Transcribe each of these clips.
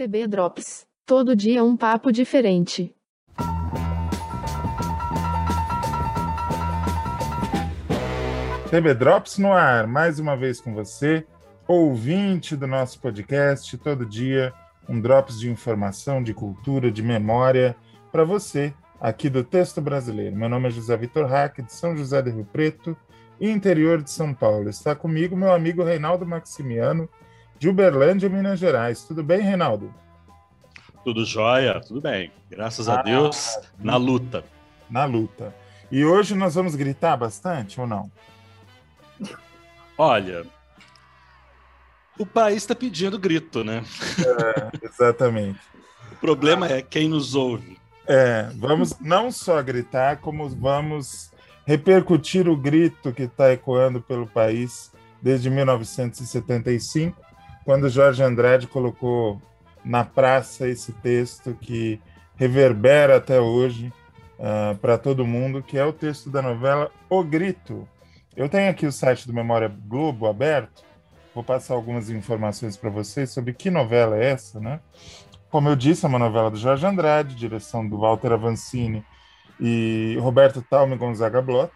TB Drops. Todo dia um papo diferente. TB Drops no ar, mais uma vez com você, ouvinte do nosso podcast, todo dia um drops de informação, de cultura, de memória para você aqui do Texto Brasileiro. Meu nome é José Vitor Hack, de São José do Rio Preto, interior de São Paulo. Está comigo meu amigo Reinaldo Maximiano, de Uberlândia, Minas Gerais. Tudo bem, Reinaldo? Tudo jóia, tudo bem. Graças ah, a Deus, na luta. Na luta. E hoje nós vamos gritar bastante ou não? Olha, o país está pedindo grito, né? É, exatamente. o problema é quem nos ouve. É, vamos não só gritar, como vamos repercutir o grito que está ecoando pelo país desde 1975, quando Jorge Andrade colocou na praça esse texto que reverbera até hoje uh, para todo mundo, que é o texto da novela O Grito. Eu tenho aqui o site do Memória Globo aberto, vou passar algumas informações para vocês sobre que novela é essa, né? Como eu disse, é uma novela do Jorge Andrade, direção do Walter Avancini e Roberto Talme Gonzaga Blota.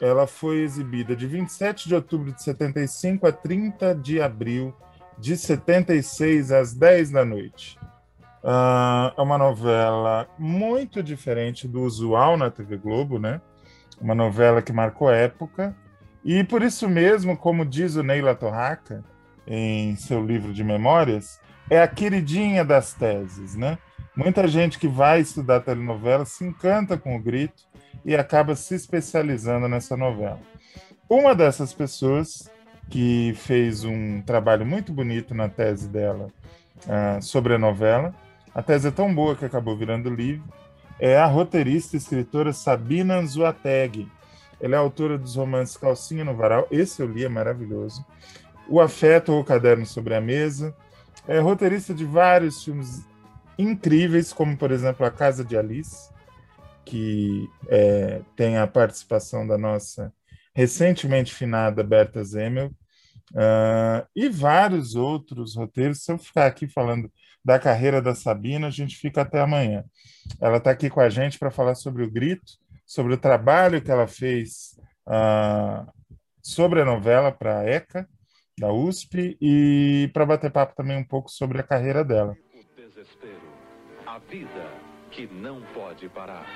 Ela foi exibida de 27 de outubro de 75 a 30 de abril de 76 às 10 da noite. Uh, é uma novela muito diferente do usual na TV Globo, né? Uma novela que marcou época. E por isso mesmo, como diz o Neila Torraca em seu livro de memórias, é a queridinha das teses, né? Muita gente que vai estudar telenovela se encanta com o grito e acaba se especializando nessa novela. Uma dessas pessoas que fez um trabalho muito bonito na tese dela uh, sobre a novela. A tese é tão boa que acabou virando livro. É a roteirista e escritora Sabina Zuateg. Ela é autora dos romances Calcinha no Varal, esse eu li, é maravilhoso. O Afeto ou o Caderno sobre a Mesa. É roteirista de vários filmes incríveis, como, por exemplo, A Casa de Alice, que é, tem a participação da nossa recentemente finada Berta Zemel, Uh, e vários outros roteiros. Se eu ficar aqui falando da carreira da Sabina, a gente fica até amanhã. Ela está aqui com a gente para falar sobre o Grito, sobre o trabalho que ela fez uh, sobre a novela para a ECA, da USP, e para bater papo também um pouco sobre a carreira dela. O desespero, a vida que não pode parar.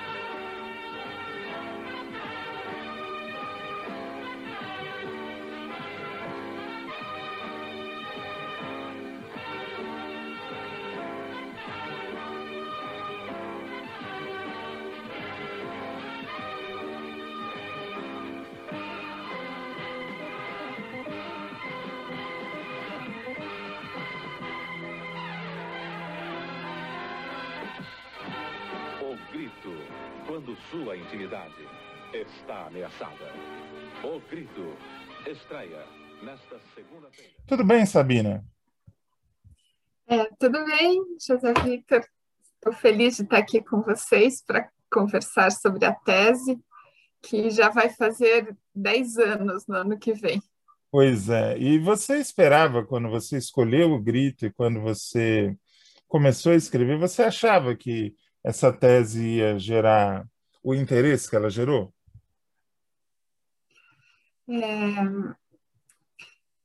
Quando sua intimidade está ameaçada. O Grito estreia nesta segunda-feira. Tudo bem, Sabina? É, tudo bem, José Victor. Estou feliz de estar aqui com vocês para conversar sobre a tese, que já vai fazer 10 anos no ano que vem. Pois é. E você esperava, quando você escolheu o grito e quando você começou a escrever, você achava que essa tese ia gerar o interesse que ela gerou? É...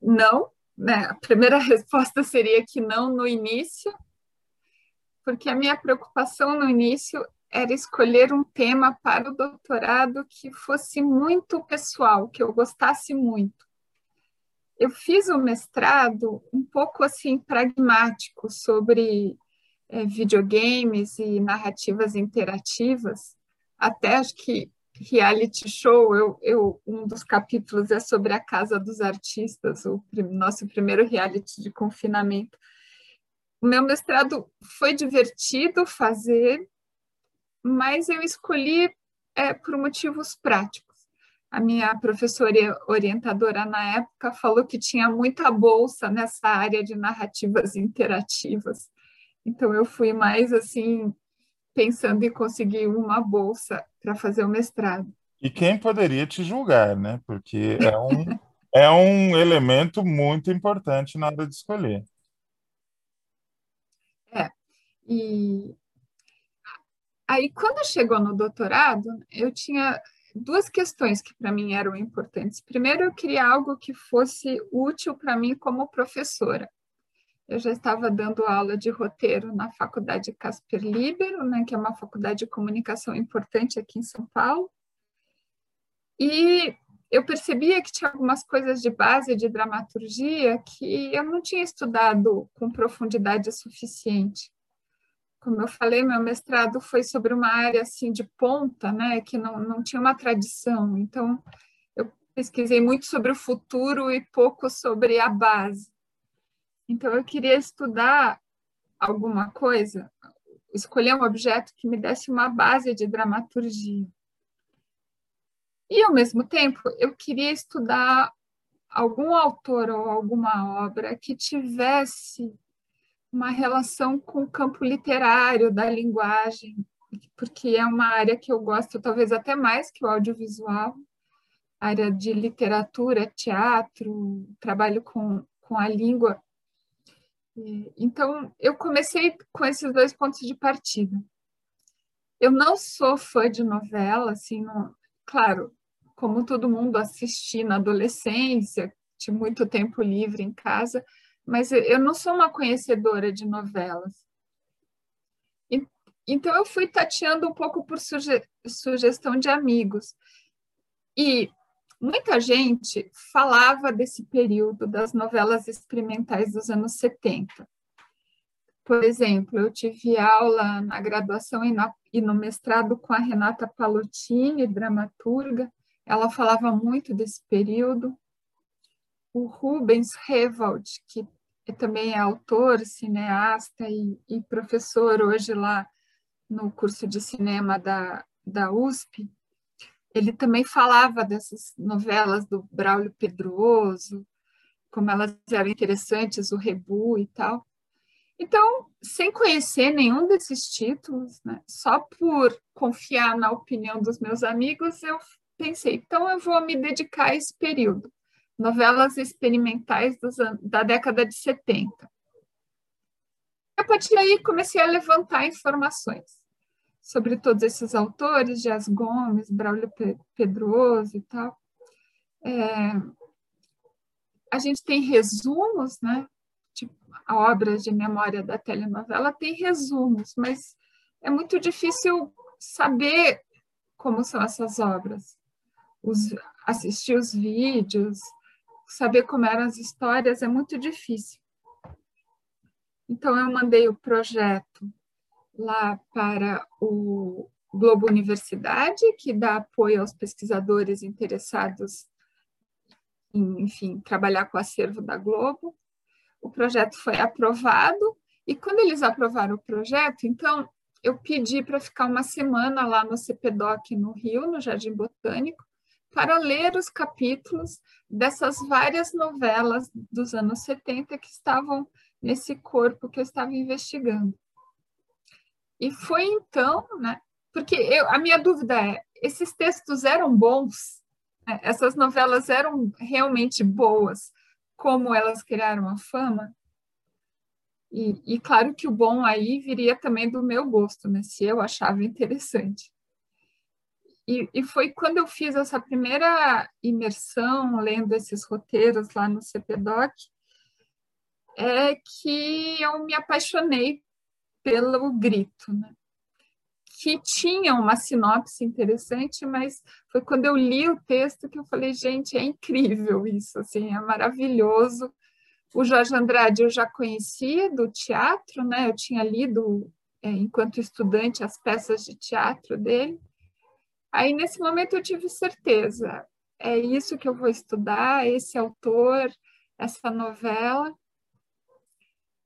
Não, né? A primeira resposta seria que não no início, porque a minha preocupação no início era escolher um tema para o doutorado que fosse muito pessoal, que eu gostasse muito. Eu fiz o mestrado um pouco assim pragmático sobre é, videogames e narrativas interativas, até acho que reality show, eu, eu, um dos capítulos é sobre a Casa dos Artistas, o nosso primeiro reality de confinamento. O meu mestrado foi divertido fazer, mas eu escolhi é, por motivos práticos. A minha professora orientadora na época falou que tinha muita bolsa nessa área de narrativas interativas. Então eu fui mais assim pensando em conseguir uma bolsa para fazer o mestrado. E quem poderia te julgar, né? Porque é um, é um elemento muito importante na hora de escolher. E aí, quando chegou no doutorado, eu tinha duas questões que para mim eram importantes. Primeiro, eu queria algo que fosse útil para mim como professora. Eu já estava dando aula de roteiro na Faculdade Casper Libero, né, que é uma faculdade de comunicação importante aqui em São Paulo. E eu percebia que tinha algumas coisas de base de dramaturgia que eu não tinha estudado com profundidade suficiente. Como eu falei, meu mestrado foi sobre uma área assim de ponta, né, que não, não tinha uma tradição. Então, eu pesquisei muito sobre o futuro e pouco sobre a base. Então, eu queria estudar alguma coisa, escolher um objeto que me desse uma base de dramaturgia. E, ao mesmo tempo, eu queria estudar algum autor ou alguma obra que tivesse uma relação com o campo literário da linguagem, porque é uma área que eu gosto talvez até mais que o audiovisual, área de literatura, teatro, trabalho com, com a língua então, eu comecei com esses dois pontos de partida. Eu não sou fã de novela, assim, não, claro, como todo mundo assisti na adolescência, tinha muito tempo livre em casa, mas eu não sou uma conhecedora de novelas. Então, eu fui tateando um pouco por suge sugestão de amigos. E Muita gente falava desse período das novelas experimentais dos anos 70. Por exemplo, eu tive aula na graduação e no mestrado com a Renata Palutini, dramaturga. Ela falava muito desse período. O Rubens Revald, que também é autor, cineasta e, e professor hoje lá no curso de cinema da, da USP, ele também falava dessas novelas do Braulio Pedroso, como elas eram interessantes, o Rebu e tal. Então, sem conhecer nenhum desses títulos, né, só por confiar na opinião dos meus amigos, eu pensei, então eu vou me dedicar a esse período, novelas experimentais dos, da década de 70. A partir daí, comecei a levantar informações sobre todos esses autores, Dias Gomes, Braulio Pedroso e tal. É, a gente tem resumos, né? Tipo, a obra de memória da telenovela tem resumos, mas é muito difícil saber como são essas obras, os, assistir os vídeos, saber como eram as histórias é muito difícil. Então, eu mandei o projeto lá para o Globo Universidade, que dá apoio aos pesquisadores interessados em, enfim, trabalhar com o acervo da Globo. O projeto foi aprovado, e quando eles aprovaram o projeto, então eu pedi para ficar uma semana lá no CPDOC no Rio, no Jardim Botânico, para ler os capítulos dessas várias novelas dos anos 70 que estavam nesse corpo que eu estava investigando. E foi então, né? Porque eu, a minha dúvida é: esses textos eram bons? Né? Essas novelas eram realmente boas, como elas criaram a fama? E, e, claro que o bom aí viria também do meu gosto, né? Se eu achava interessante. E, e, foi quando eu fiz essa primeira imersão, lendo esses roteiros lá no CPDOC, é que eu me apaixonei pelo grito, né? que tinha uma sinopse interessante, mas foi quando eu li o texto que eu falei, gente, é incrível isso, assim, é maravilhoso. O Jorge Andrade eu já conhecia do teatro, né? Eu tinha lido, é, enquanto estudante, as peças de teatro dele. Aí, nesse momento, eu tive certeza, é isso que eu vou estudar, esse autor, essa novela.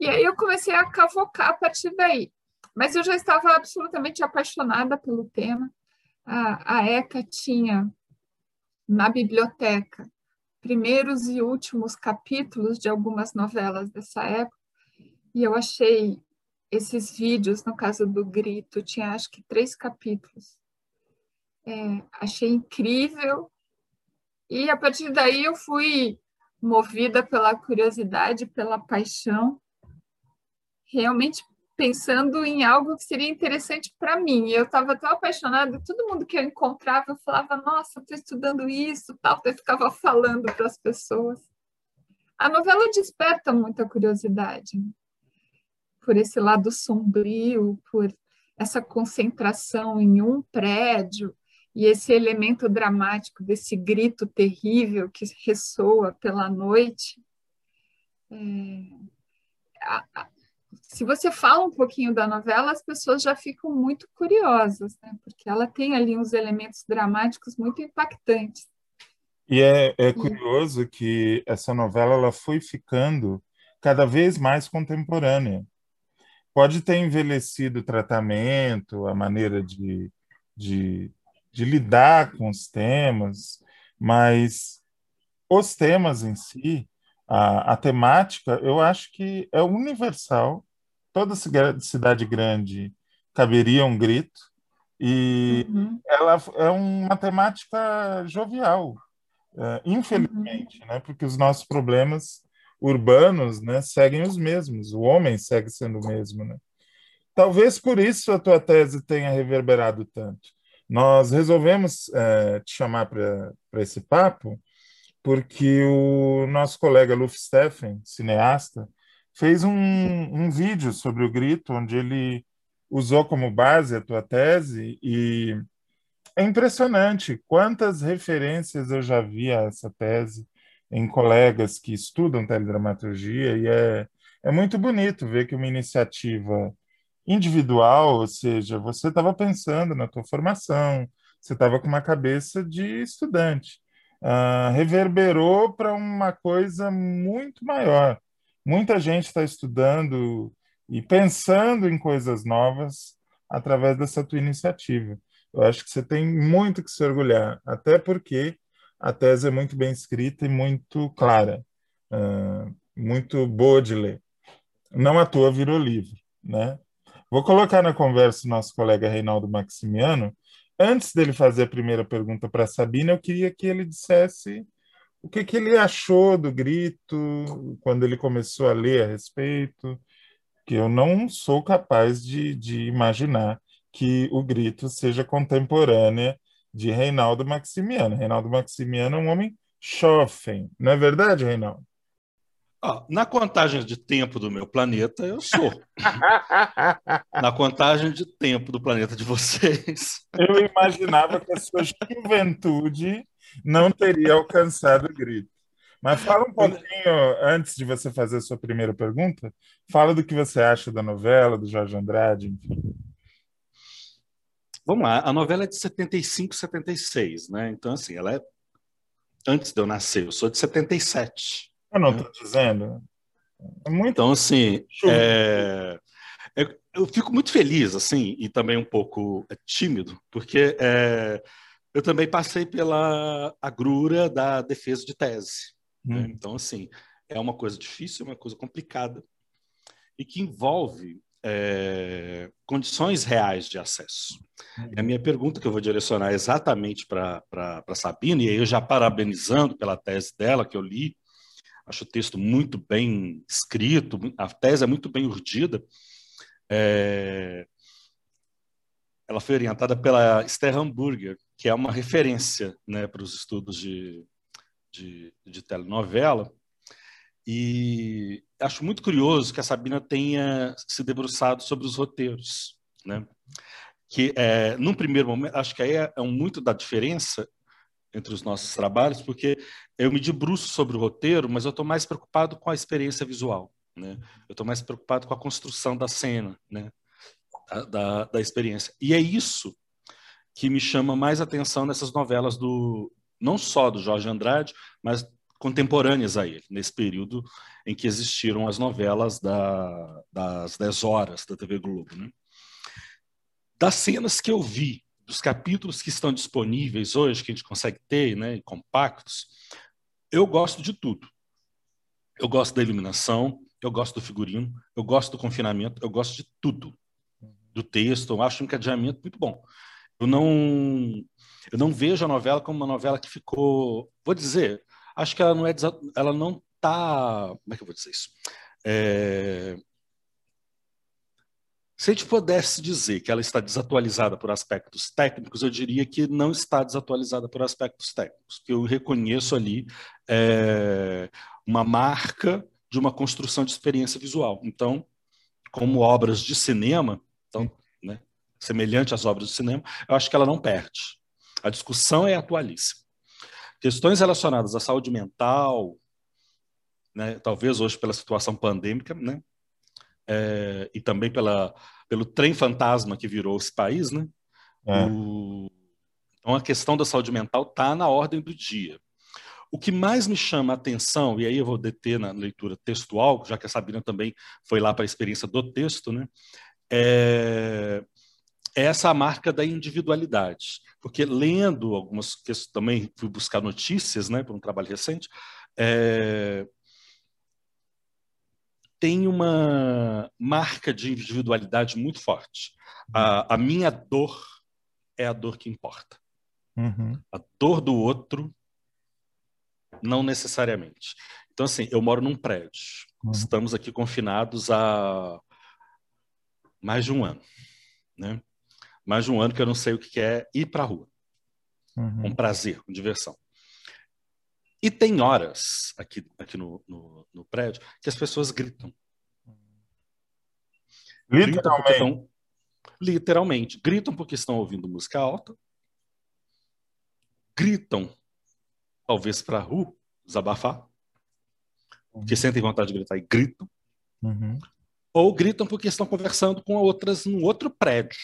E aí eu comecei a cavocar a partir daí. Mas eu já estava absolutamente apaixonada pelo tema. A, a ECA tinha na biblioteca primeiros e últimos capítulos de algumas novelas dessa época, e eu achei esses vídeos, no caso do Grito, tinha acho que três capítulos. É, achei incrível, e a partir daí eu fui movida pela curiosidade, pela paixão, realmente pensando em algo que seria interessante para mim. Eu estava tão apaixonada, todo mundo que eu encontrava, eu falava, nossa, estou estudando isso, tal, eu ficava falando para as pessoas. A novela desperta muita curiosidade por esse lado sombrio, por essa concentração em um prédio e esse elemento dramático desse grito terrível que ressoa pela noite. É, se você fala um pouquinho da novela, as pessoas já ficam muito curiosas, né? porque ela tem ali uns elementos dramáticos muito impactantes. E é, é curioso que essa novela ela foi ficando cada vez mais contemporânea. Pode ter envelhecido o tratamento, a maneira de, de, de lidar com os temas, mas os temas em si, a, a temática, eu acho que é universal toda cidade grande caberia um grito e uhum. ela é uma temática jovial, é, infelizmente, uhum. né? Porque os nossos problemas urbanos, né, seguem os mesmos. O homem segue sendo o mesmo, né? Talvez por isso a tua tese tenha reverberado tanto. Nós resolvemos é, te chamar para esse papo porque o nosso colega Luf Steffen, cineasta, fez um, um vídeo sobre o grito, onde ele usou como base a tua tese e é impressionante quantas referências eu já vi a essa tese em colegas que estudam teledramaturgia e é, é muito bonito ver que uma iniciativa individual, ou seja, você estava pensando na tua formação, você estava com uma cabeça de estudante, uh, reverberou para uma coisa muito maior, Muita gente está estudando e pensando em coisas novas através dessa tua iniciativa. Eu acho que você tem muito que se orgulhar, até porque a tese é muito bem escrita e muito clara, uh, muito boa de ler. Não à toa virou livro, né? Vou colocar na conversa o nosso colega Reinaldo Maximiano. Antes dele fazer a primeira pergunta para Sabina, eu queria que ele dissesse o que, que ele achou do grito quando ele começou a ler a respeito, que eu não sou capaz de, de imaginar que o grito seja contemporânea de Reinaldo Maximiano. Reinaldo Maximiano é um homem jovem, não é verdade, Reinaldo? Ah, na contagem de tempo do meu planeta, eu sou. na contagem de tempo do planeta de vocês. Eu imaginava que a sua juventude não teria alcançado o grito. Mas fala um pouquinho, antes de você fazer a sua primeira pergunta, fala do que você acha da novela, do Jorge Andrade, enfim. Vamos lá, a novela é de 75, 76, né? Então, assim, ela é antes de eu nascer, eu sou de 77. Eu não estou né? dizendo. É muito então, assim, é... eu, eu, fico muito feliz, assim, e também um pouco tímido, porque é eu também passei pela agrura da defesa de tese. Né? Hum. Né? Então, assim, é uma coisa difícil, uma coisa complicada e que envolve é, condições reais de acesso. Hum. E a minha pergunta que eu vou direcionar exatamente para Sabina, e aí eu já parabenizando pela tese dela, que eu li, acho o texto muito bem escrito, a tese é muito bem urdida, é, ela foi orientada pela Esther Hamburger, que é uma referência né, para os estudos de, de, de telenovela. E acho muito curioso que a Sabina tenha se debruçado sobre os roteiros, né? Que, é, num primeiro momento, acho que aí é, é muito da diferença entre os nossos trabalhos, porque eu me debruço sobre o roteiro, mas eu estou mais preocupado com a experiência visual, né? Eu estou mais preocupado com a construção da cena, né? Da, da, da experiência. E é isso que me chama mais atenção nessas novelas do não só do Jorge Andrade, mas contemporâneas a ele, nesse período em que existiram as novelas da, das 10 horas da TV Globo. Né? Das cenas que eu vi, dos capítulos que estão disponíveis hoje, que a gente consegue ter, né, compactos, eu gosto de tudo. Eu gosto da iluminação, eu gosto do figurino, eu gosto do confinamento, eu gosto de tudo. Do texto, eu acho um encadeamento muito bom. Eu não, eu não vejo a novela como uma novela que ficou, vou dizer, acho que ela não é, ela não tá, como é que eu vou dizer isso? É, Se a gente pudesse dizer que ela está desatualizada por aspectos técnicos, eu diria que não está desatualizada por aspectos técnicos, que eu reconheço ali é, uma marca de uma construção de experiência visual. Então, como obras de cinema, então, né, semelhante às obras de cinema, eu acho que ela não perde. A discussão é atualíssima. Questões relacionadas à saúde mental, né, talvez hoje pela situação pandêmica, né, é, e também pela, pelo trem fantasma que virou esse país, né? É. O, então a questão da saúde mental está na ordem do dia. O que mais me chama a atenção, e aí eu vou deter na leitura textual, já que a Sabina também foi lá para a experiência do texto, né? É, é essa marca da individualidade. Porque lendo algumas questões, também fui buscar notícias, né, para um trabalho recente, é, tem uma marca de individualidade muito forte. A, a minha dor é a dor que importa. Uhum. A dor do outro, não necessariamente. Então, assim, eu moro num prédio. Uhum. Estamos aqui confinados há mais de um ano. Né? Mais de um ano que eu não sei o que é ir para a rua. Uhum. Com prazer, com diversão. E tem horas aqui, aqui no, no, no prédio que as pessoas gritam. Literalmente. Gritam estão, literalmente. Gritam porque estão ouvindo música alta. Gritam, talvez para a rua, desabafar. Porque sentem vontade de gritar e gritam. Uhum. Ou gritam porque estão conversando com outras num outro prédio.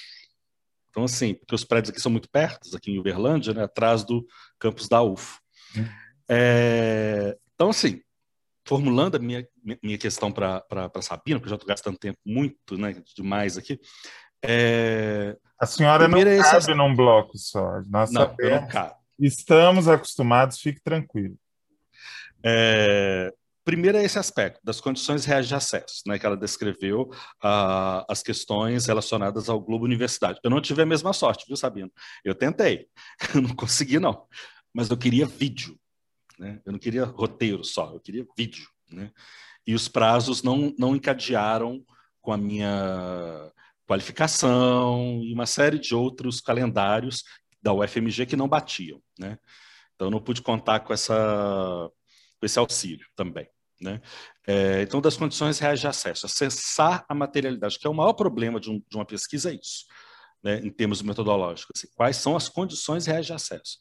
Então, assim, porque os prédios aqui são muito perto, aqui em Uberlândia, né, atrás do campus da UF. Uhum. É, então, assim, formulando a minha, minha questão para Sabina, porque eu já estou gastando tempo muito né, demais aqui. É, a senhora não é cabe esse... num bloco só. Nós não, não cabe. Estamos acostumados, fique tranquilo. É, primeiro é esse aspecto das condições reais de acesso, né, que ela descreveu uh, as questões relacionadas ao Globo Universidade. Eu não tive a mesma sorte, viu, Sabino? Eu tentei, não consegui não, mas eu queria vídeo. Né? Eu não queria roteiro só, eu queria vídeo. Né? E os prazos não, não encadearam com a minha qualificação e uma série de outros calendários da UFMG que não batiam. Né? Então, eu não pude contar com, essa, com esse auxílio também. Né? É, então, das condições reais de acesso, acessar a materialidade, que é o maior problema de, um, de uma pesquisa, é isso, né, em termos metodológicos. Assim, quais são as condições reais de acesso?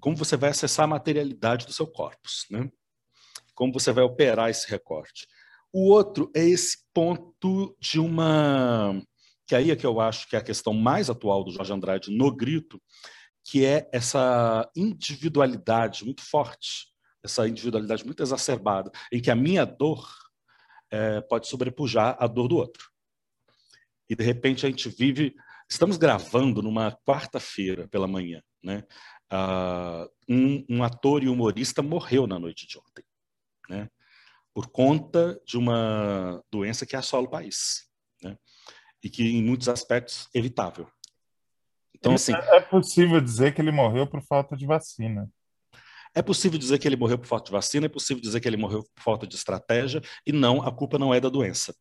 Como você vai acessar a materialidade do seu corpus, né? Como você vai operar esse recorte. O outro é esse ponto de uma que aí é que eu acho que é a questão mais atual do Jorge Andrade no grito, que é essa individualidade muito forte, essa individualidade muito exacerbada, em que a minha dor é, pode sobrepujar a dor do outro. E de repente a gente vive, estamos gravando numa quarta-feira pela manhã, né? Uh, um, um, ator e humorista morreu na noite de ontem, né? por conta de uma doença que assola o país, né? e que em muitos aspectos é evitável. Então, assim, é possível dizer que ele morreu por falta de vacina. É possível dizer que ele morreu por falta de vacina, é possível dizer que ele morreu por falta de estratégia, e não, a culpa não é da doença.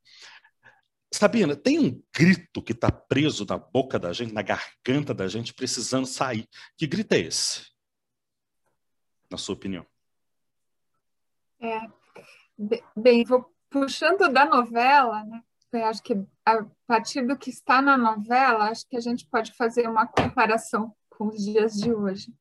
Sabina, tem um grito que está preso na boca da gente, na garganta da gente, precisando sair. Que grito é esse? Na sua opinião? É, bem, vou puxando da novela, né? Eu acho que a partir do que está na novela, acho que a gente pode fazer uma comparação com os dias de hoje.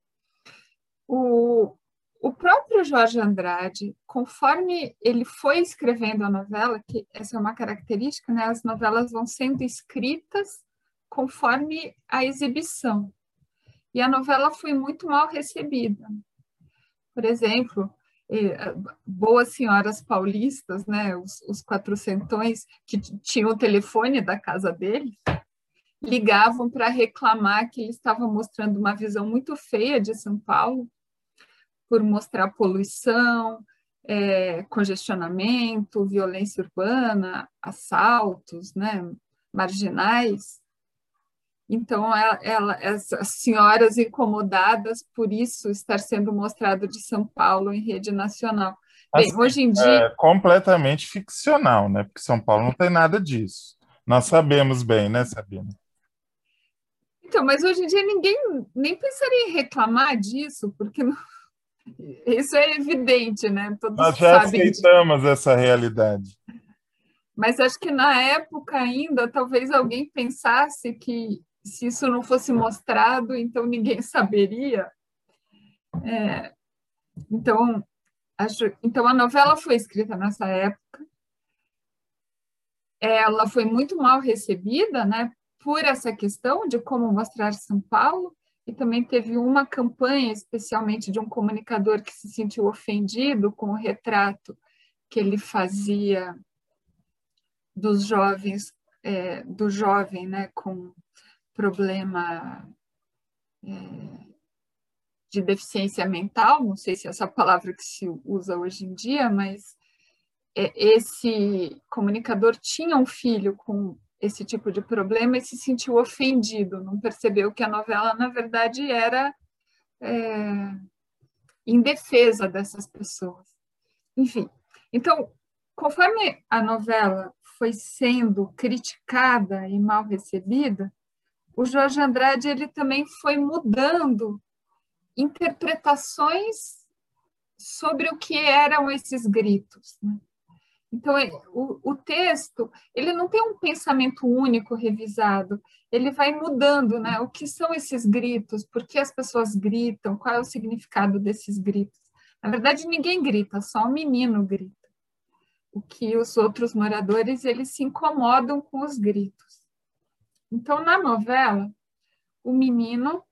O, o próprio Jorge Andrade, conforme ele foi escrevendo a novela, que essa é uma característica, né? As novelas vão sendo escritas conforme a exibição. E a novela foi muito mal recebida. Por exemplo, eh, Boas Senhoras Paulistas, né, os, os quatrocentões que tinham o telefone da casa dele, ligavam para reclamar que ele estava mostrando uma visão muito feia de São Paulo por mostrar poluição, é, congestionamento, violência urbana, assaltos, né, marginais. Então, ela, ela, as senhoras incomodadas por isso estar sendo mostrado de São Paulo em rede nacional. Bem, assim, hoje em dia. É completamente ficcional, né? Porque São Paulo não tem nada disso. Nós sabemos bem, né, Sabina? Então, mas hoje em dia ninguém nem pensaria em reclamar disso, porque não... isso é evidente, né? Todos Nós já aceitamos disso. essa realidade. Mas acho que na época ainda, talvez alguém pensasse que se isso não fosse mostrado, então ninguém saberia. É, então, acho, então a novela foi escrita nessa época. Ela foi muito mal recebida, né, por essa questão de como mostrar São Paulo, e também teve uma campanha, especialmente de um comunicador que se sentiu ofendido com o retrato que ele fazia dos jovens, é, do jovem, né, com problema é, de deficiência mental, não sei se é essa palavra que se usa hoje em dia, mas é, esse comunicador tinha um filho com esse tipo de problema e se sentiu ofendido, não percebeu que a novela, na verdade, era é, em defesa dessas pessoas. Enfim, então, conforme a novela foi sendo criticada e mal recebida, o Jorge Andrade ele também foi mudando interpretações sobre o que eram esses gritos. Né? Então, é, o, o, texto ele não tem um pensamento único revisado, ele vai mudando, né? O que são esses gritos? Por que as pessoas gritam? Qual é o significado desses gritos? Na verdade, ninguém grita, só o menino grita. O que os outros moradores eles se incomodam com os gritos. Então, na novela, o menino,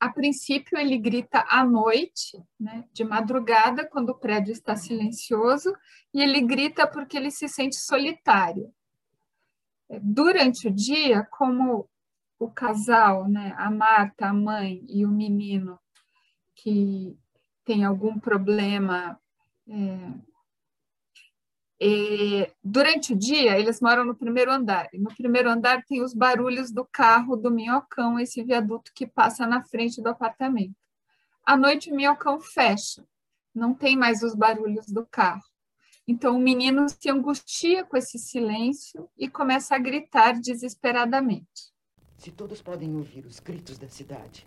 a princípio, ele grita à noite, né, de madrugada, quando o prédio está silencioso, e ele grita porque ele se sente solitário. Durante o dia, como o casal, né, a Marta, a mãe e o menino, que tem algum problema é, e, durante o dia, eles moram no primeiro andar. E no primeiro andar tem os barulhos do carro do minhocão, esse viaduto que passa na frente do apartamento. À noite, o minhocão fecha, não tem mais os barulhos do carro. Então, o menino se angustia com esse silêncio e começa a gritar desesperadamente. Se todos podem ouvir os gritos da cidade,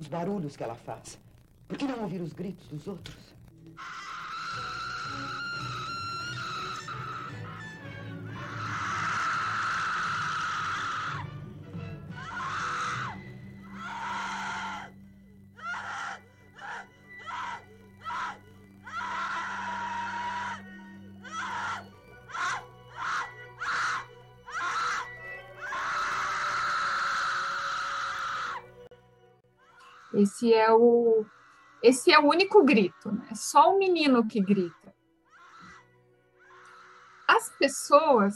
os barulhos que ela faz, por que não ouvir os gritos dos outros? Esse é o esse é o único grito, né? É só o menino que grita. As pessoas,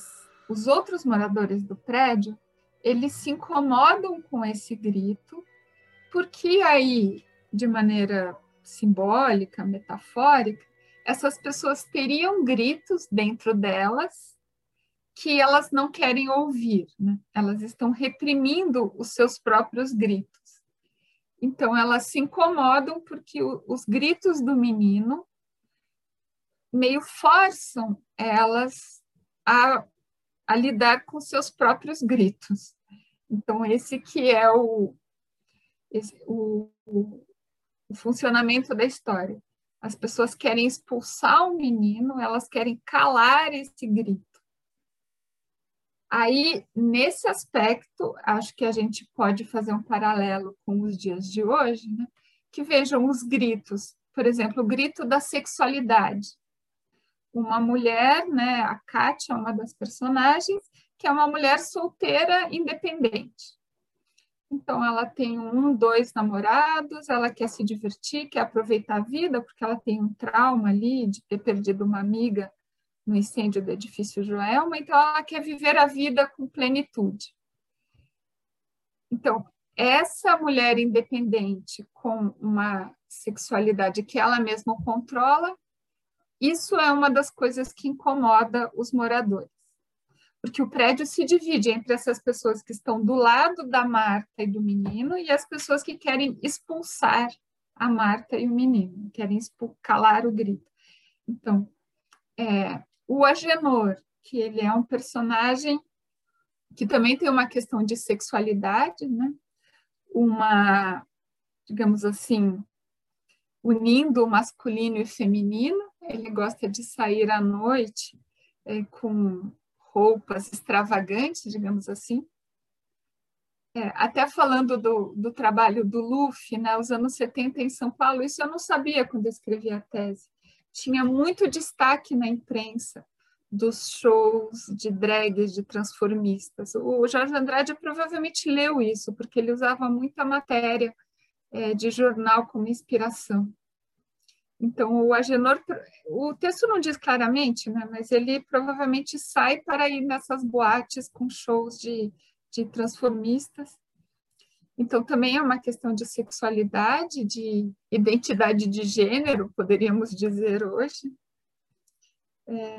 os outros moradores do prédio, eles se incomodam com esse grito, porque aí, de maneira simbólica, metafórica, essas pessoas teriam gritos dentro delas que elas não querem ouvir, né? Elas estão reprimindo os seus próprios gritos. Então, elas se incomodam porque o, os gritos do menino meio forçam elas a, a lidar com seus próprios gritos. Então, esse que é o, esse, o, o, o funcionamento da história. As pessoas querem expulsar o menino, elas querem calar esse grito. Aí, nesse aspecto, acho que a gente pode fazer um paralelo com os dias de hoje, né? que vejam os gritos, por exemplo, o grito da sexualidade. Uma mulher, né, a Kátia, uma das personagens, que é uma mulher solteira independente. Então, ela tem um, dois namorados, ela quer se divertir, quer aproveitar a vida, porque ela tem um trauma ali de ter perdido uma amiga no incêndio do edifício Joelma, então ela quer viver a vida com plenitude. Então, essa mulher independente com uma sexualidade que ela mesma controla, isso é uma das coisas que incomoda os moradores. Porque o prédio se divide entre essas pessoas que estão do lado da Marta e do menino e as pessoas que querem expulsar a Marta e o menino, querem calar o grito. Então, é, o Agenor, que ele é um personagem que também tem uma questão de sexualidade, né? Uma, digamos assim, unindo o masculino e o feminino. Ele gosta de sair à noite é, com roupas extravagantes, digamos assim. É, até falando do, do, trabalho do Luffy, né, os anos 70 em São Paulo, isso eu não sabia quando eu escrevi a tese. Tinha muito destaque na imprensa dos shows de drags, de transformistas. O Jorge Andrade provavelmente leu isso, porque ele usava muita matéria é, de jornal como inspiração. Então, o Agenor, o texto não diz claramente, né, mas ele provavelmente sai para ir nessas boates com shows de de transformistas. Então, também é uma questão de sexualidade, de identidade de gênero, poderíamos dizer hoje. É...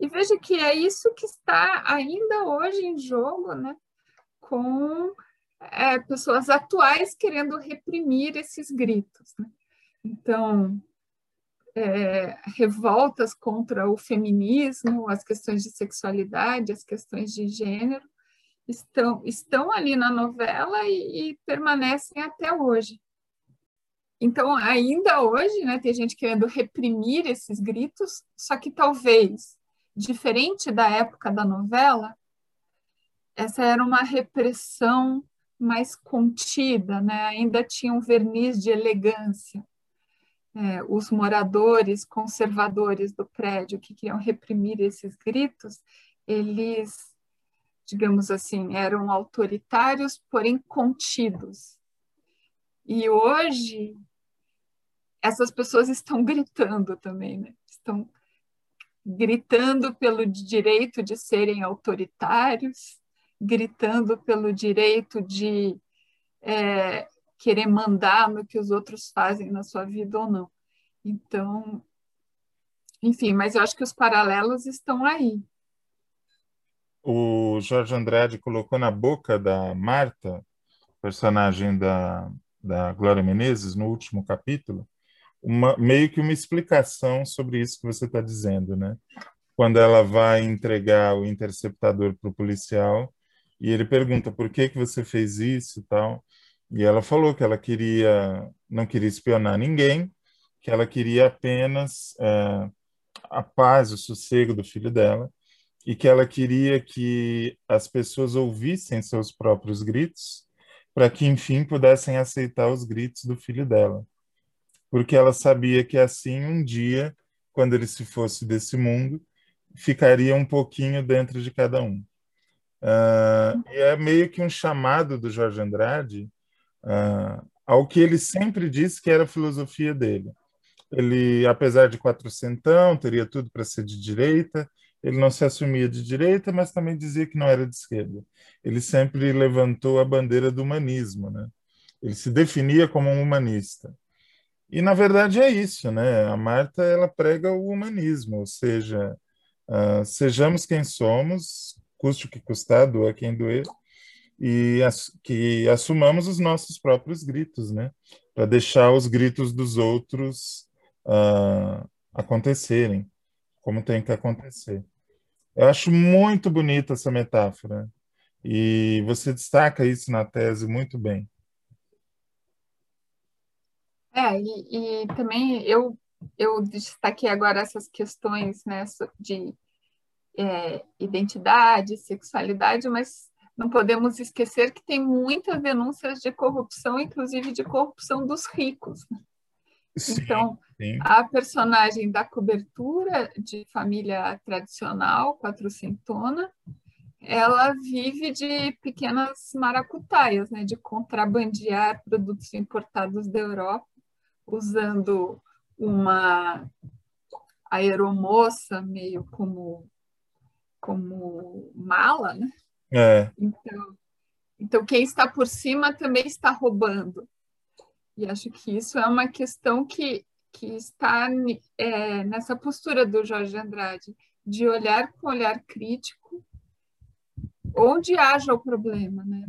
E veja que é isso que está ainda hoje em jogo, né? com é, pessoas atuais querendo reprimir esses gritos. Né? Então, é, revoltas contra o feminismo, as questões de sexualidade, as questões de gênero, estão, estão ali na novela e, e permanecem até hoje. Então, ainda hoje, né, tem gente querendo reprimir esses gritos, só que talvez, diferente da época da novela, essa era uma repressão mais contida, né? ainda tinha um verniz de elegância é, os moradores conservadores do prédio que queriam reprimir esses gritos, eles, digamos assim, eram autoritários, porém contidos. E hoje, essas pessoas estão gritando também, né? Estão gritando pelo direito de serem autoritários, gritando pelo direito de é, querer mandar no que os outros fazem na sua vida ou não. Então, enfim, mas eu acho que os paralelos estão aí. O Jorge Andrade colocou na boca da Marta, personagem da, da Glória Menezes, no último capítulo, uma, meio que uma explicação sobre isso que você está dizendo, né? Quando ela vai entregar o interceptador para o policial e ele pergunta por que que você fez isso e tal, e ela falou que ela queria, não queria espionar ninguém, que ela queria apenas é, a paz, o sossego do filho dela, e que ela queria que as pessoas ouvissem seus próprios gritos, para que, enfim, pudessem aceitar os gritos do filho dela. Porque ela sabia que assim, um dia, quando ele se fosse desse mundo, ficaria um pouquinho dentro de cada um. Uh, e é meio que um chamado do Jorge Andrade uh, ao que ele sempre disse que era a filosofia dele. Ele, apesar de quatrocentão, teria tudo para ser de direita, ele não se assumia de direita, mas também dizia que não era de esquerda. Ele sempre levantou a bandeira do humanismo, né? Ele se definia como um humanista. E na verdade é isso, né? A Marta ela prega o humanismo, ou seja, uh, sejamos quem somos, custe o que custar, doa quem doer, e que assumamos os nossos próprios gritos, né? Para deixar os gritos dos outros uh, acontecerem, como tem que acontecer. Eu acho muito bonita essa metáfora e você destaca isso na tese muito bem. É, e, e também eu eu destaquei agora essas questões né, de é, identidade, sexualidade, mas não podemos esquecer que tem muitas denúncias de corrupção, inclusive de corrupção dos ricos. Né? Sim, então, sim. a personagem da cobertura de família tradicional, quatrocentona, ela vive de pequenas maracutaias, né, de contrabandear produtos importados da Europa, usando uma aeromoça meio como como mala, né? É. Então, então, quem está por cima também está roubando. E acho que isso é uma questão que, que está é, nessa postura do Jorge Andrade, de olhar com olhar crítico onde haja o problema. Né?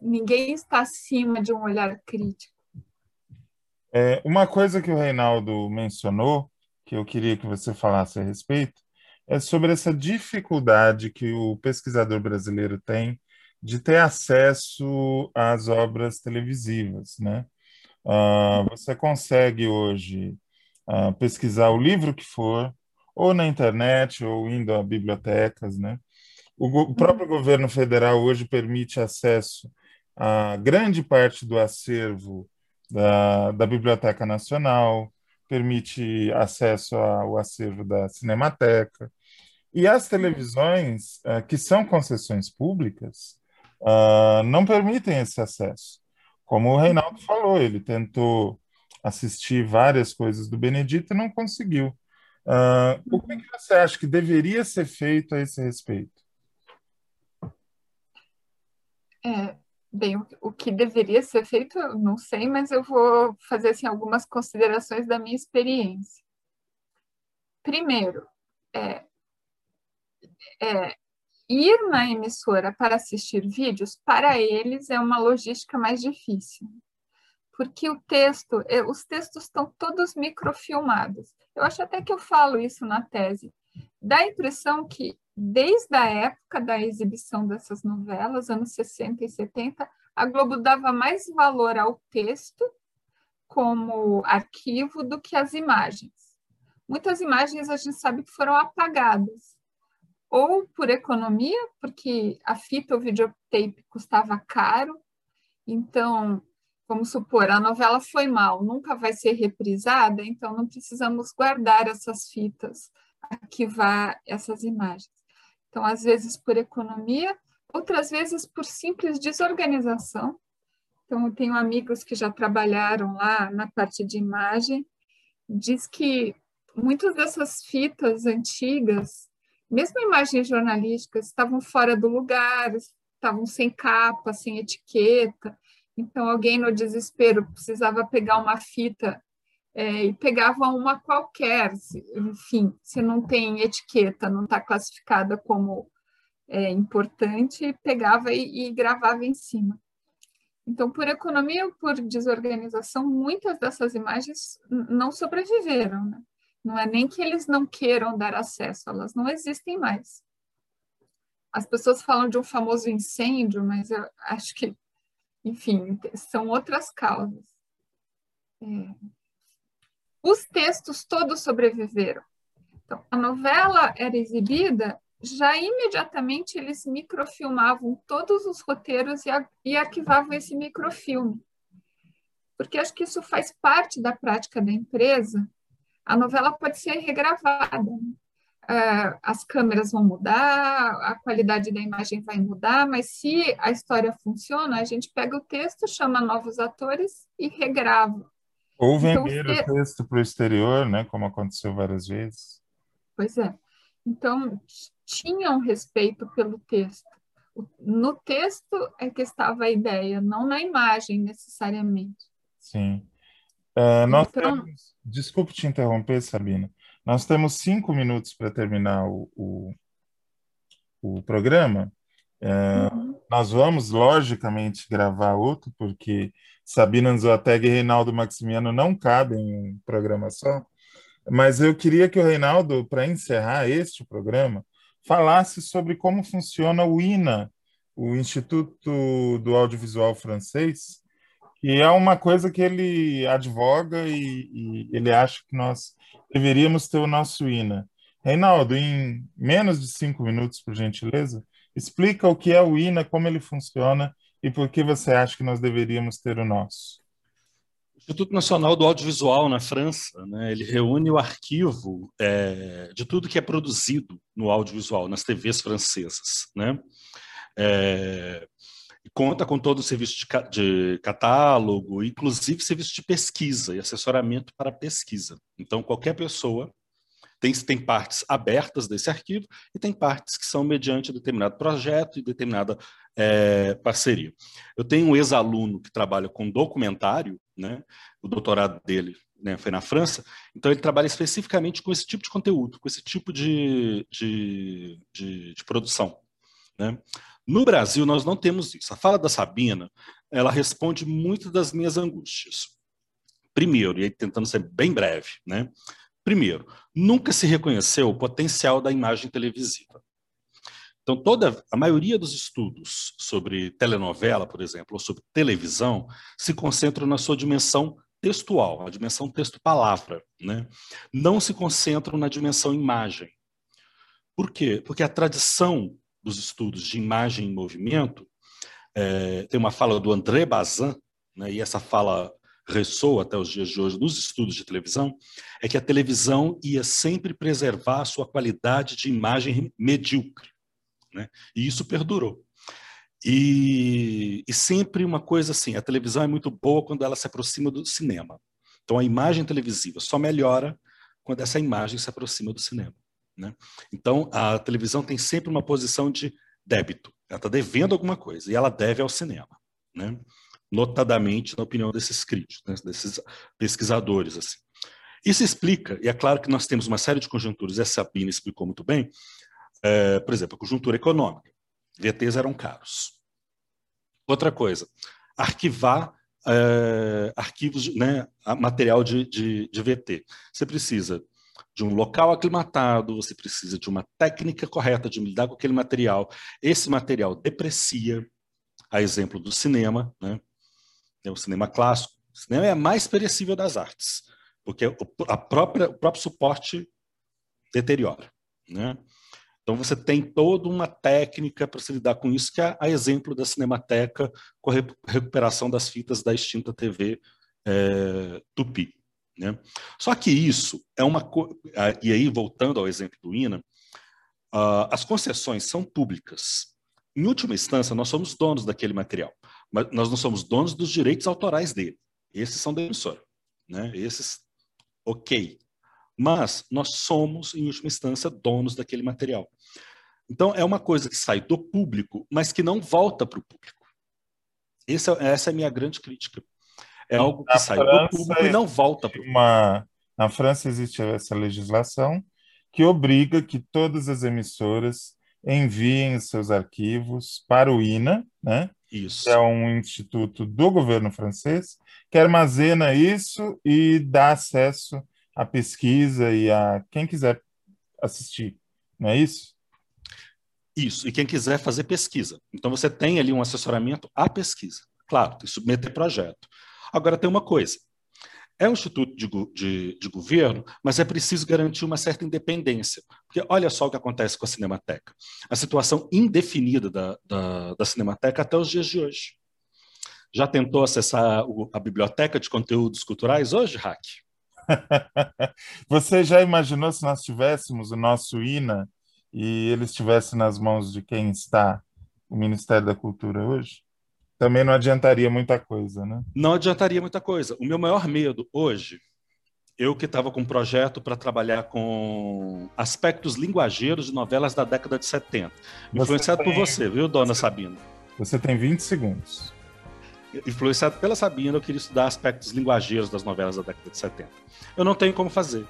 Ninguém está acima de um olhar crítico. É, uma coisa que o Reinaldo mencionou, que eu queria que você falasse a respeito, é sobre essa dificuldade que o pesquisador brasileiro tem de ter acesso às obras televisivas, né? Uh, você consegue hoje uh, pesquisar o livro que for, ou na internet, ou indo a bibliotecas, né? O, o próprio uhum. governo federal hoje permite acesso a grande parte do acervo da, da Biblioteca Nacional, permite acesso ao acervo da Cinemateca. E as televisões, uh, que são concessões públicas, uh, não permitem esse acesso. Como o Reinaldo falou, ele tentou assistir várias coisas do Benedito e não conseguiu. Uh, o que, você acha que deveria ser feito a esse respeito? É, bem, o, que deveria ser feito, não sei, mas eu vou fazer assim, algumas considerações da minha experiência. Primeiro, é, é, ir na emissora para assistir vídeos, para eles é uma logística mais difícil, porque o texto, é, os textos estão todos microfilmados. Eu acho até que eu falo isso na tese. Dá a impressão que, desde a época da exibição dessas novelas, anos 60 e 70, a Globo dava mais valor ao texto como arquivo do que às imagens. Muitas imagens a gente sabe que foram apagadas, ou por economia, porque a fita ou videotape custava caro, então, vamos supor, a novela foi mal, nunca vai ser reprisada, então não precisamos guardar essas fitas, arquivar essas imagens. Então, às vezes por economia, outras vezes por simples desorganização. Então, eu tenho amigos que já trabalharam lá na parte de imagem, diz que muitas dessas fitas antigas mesmo imagens jornalísticas, estavam fora do lugar, estavam sem capa, sem etiqueta. Então, alguém no desespero precisava pegar uma fita é, e pegava uma qualquer, enfim, se não tem etiqueta, não está classificada como é, importante, pegava e, e gravava em cima. Então, por economia ou por desorganização, muitas dessas imagens não sobreviveram. Né? Não é nem que eles não queiram dar acesso, elas não existem mais. As pessoas falam de um famoso incêndio, mas eu acho que, enfim, são outras causas. É. Os textos todos sobreviveram. Então, a novela era exibida, já imediatamente eles microfilmavam todos os roteiros e, e arquivavam esse microfilme. Porque acho que isso faz parte da prática da empresa, a novela pode ser regravada. Uh, as câmeras vão mudar, a qualidade da imagem vai mudar, mas se a história funciona, a gente pega o texto, chama novos atores e regrava. Ou vender então, o texto para o exterior, né, como aconteceu várias vezes. Pois é. Então, tinham respeito pelo texto. No texto é que estava a ideia, não na imagem necessariamente. Sim. Uh, nós então... temos, desculpe te interromper, Sabina. Nós temos cinco minutos para terminar o, o, o programa. Uh, uhum. Nós vamos, logicamente, gravar outro, porque Sabina Anzoateg e Reinaldo Maximiano não cabem em programa só. Mas eu queria que o Reinaldo, para encerrar este programa, falasse sobre como funciona o INA, o Instituto do Audiovisual Francês, e é uma coisa que ele advoga e, e, ele acha que nós deveríamos ter o nosso INA. Reinaldo, em menos de cinco minutos, por gentileza, explica o que é o INA, como ele funciona e por que você acha que nós deveríamos ter o nosso. O Instituto Nacional do Audiovisual na França, né, ele reúne o arquivo é, de tudo que é produzido no audiovisual, nas TVs francesas. Né? É, conta com todo o serviço de, de, catálogo, inclusive serviço de pesquisa e assessoramento para pesquisa. Então, qualquer pessoa tem, tem partes abertas desse arquivo e tem partes que são mediante determinado projeto e determinada é, parceria. Eu tenho um ex-aluno que trabalha com documentário, né? o doutorado dele né, foi na França, então ele trabalha especificamente com esse tipo de conteúdo, com esse tipo de, de, de, de produção. Né? No Brasil, nós não temos isso. A fala da Sabina, ela responde muito das minhas angústias. Primeiro, e aí tentando ser bem breve, né? Primeiro, nunca se reconheceu o potencial da imagem televisiva. Então, toda a maioria dos estudos sobre telenovela, por exemplo, ou sobre televisão, se concentram na sua dimensão textual, a dimensão texto-palavra, né? Não se concentram na dimensão imagem. Por quê? Porque a tradição dos estudos de imagem em movimento é, tem uma fala do André Bazin, né, e essa fala ressoa até os dias de hoje nos estudos de televisão, é que a televisão ia sempre preservar a sua qualidade de imagem medíocre. Né? E isso perdurou. E, e, sempre uma coisa assim, a televisão é muito boa quando ela se aproxima do cinema. Então a imagem televisiva só melhora quando essa imagem se aproxima do cinema. Né? Então a televisão tem sempre uma posição de débito. Ela está devendo alguma coisa e ela deve ao cinema. Né? notadamente na opinião desses críticos, né, desses pesquisadores. Assim. Isso explica, e é claro que nós temos uma série de conjunturas, e a Sabina explicou muito bem, é, por exemplo, a conjuntura econômica. VTs eram caros. Outra coisa, arquivar é, arquivos, né, material de, de, de VT. Você precisa de um local aclimatado, você precisa de uma técnica correta de lidar com aquele material. Esse material deprecia, a exemplo do cinema, né? né, o cinema clássico. O cinema é a mais perecível das artes, porque a própria, o próprio suporte deteriora. Né? Então você tem toda uma técnica para se lidar com isso, que é a exemplo da Cinemateca com a recuperação das fitas da extinta TV é, Tupi. Né? Só que isso é uma e aí voltando ao exemplo do INA, uh, as concessões são públicas. Em última instância, nós somos donos daquele material mas nós não somos donos dos direitos autorais dele. Esses são da emissora. Né? Esses, ok. Mas nós somos, em última instância, donos daquele material. Então, é uma coisa que sai do público, mas que não volta para o público. Essa, essa é a minha grande crítica. É algo que sai do público e não volta para o público. Na França existe essa legislação que obriga que todas as emissoras enviem seus arquivos para o INA, né? Isso. é um instituto do governo francês, que armazena isso e dá acesso à pesquisa e a quem quiser assistir, não é isso? Isso, e quem quiser fazer pesquisa. Então você tem ali um assessoramento à pesquisa. Claro, tem que submeter projeto. Agora tem uma coisa: é um instituto de, de, de, governo, mas é preciso garantir uma certa independência. Porque olha só o que acontece com a Cinemateca. A situação indefinida da, da, da Cinemateca até os dias de hoje. Já tentou acessar a biblioteca de conteúdos culturais hoje, Hack? Você já imaginou se nós tivéssemos o nosso INA e ele estivesse nas mãos de quem está o Ministério da Cultura hoje? Também não adiantaria muita coisa, né? Não adiantaria muita coisa. O meu maior medo hoje, eu que estava com um projeto para trabalhar com aspectos linguageiros de novelas da década de 70, você influenciado tem... por você, viu, dona Sabina? Você tem 20 segundos. Influenciado pela Sabina, eu queria estudar aspectos linguageiros das novelas da década de 70. Eu não tenho como fazer,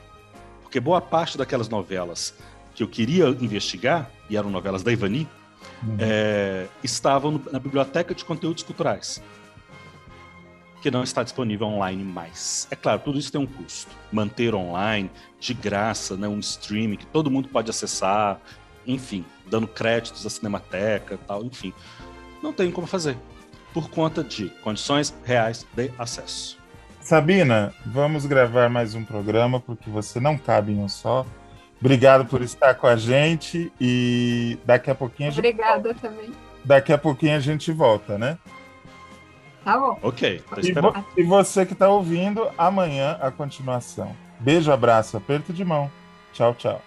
porque boa parte daquelas novelas que eu queria investigar, e eram novelas da Ivani, uhum. é, estavam no, na biblioteca de conteúdos culturais, que não está disponível online mais. É claro, tudo isso tem um custo. Manter online, de graça, né, um streaming que todo mundo pode acessar, enfim, dando créditos à Cinemateca tal, enfim. Não tem como fazer, por conta de condições reais de acesso. Sabina, vamos gravar mais um programa, porque você não cabe em um só. Obrigado por estar com a gente e daqui a pouquinho a gente Obrigada volta. também. Daqui a pouquinho a gente volta, né? Tá bom. Ok, e, vo e você que está ouvindo, amanhã a continuação. Beijo, abraço, aperto de mão. Tchau, tchau.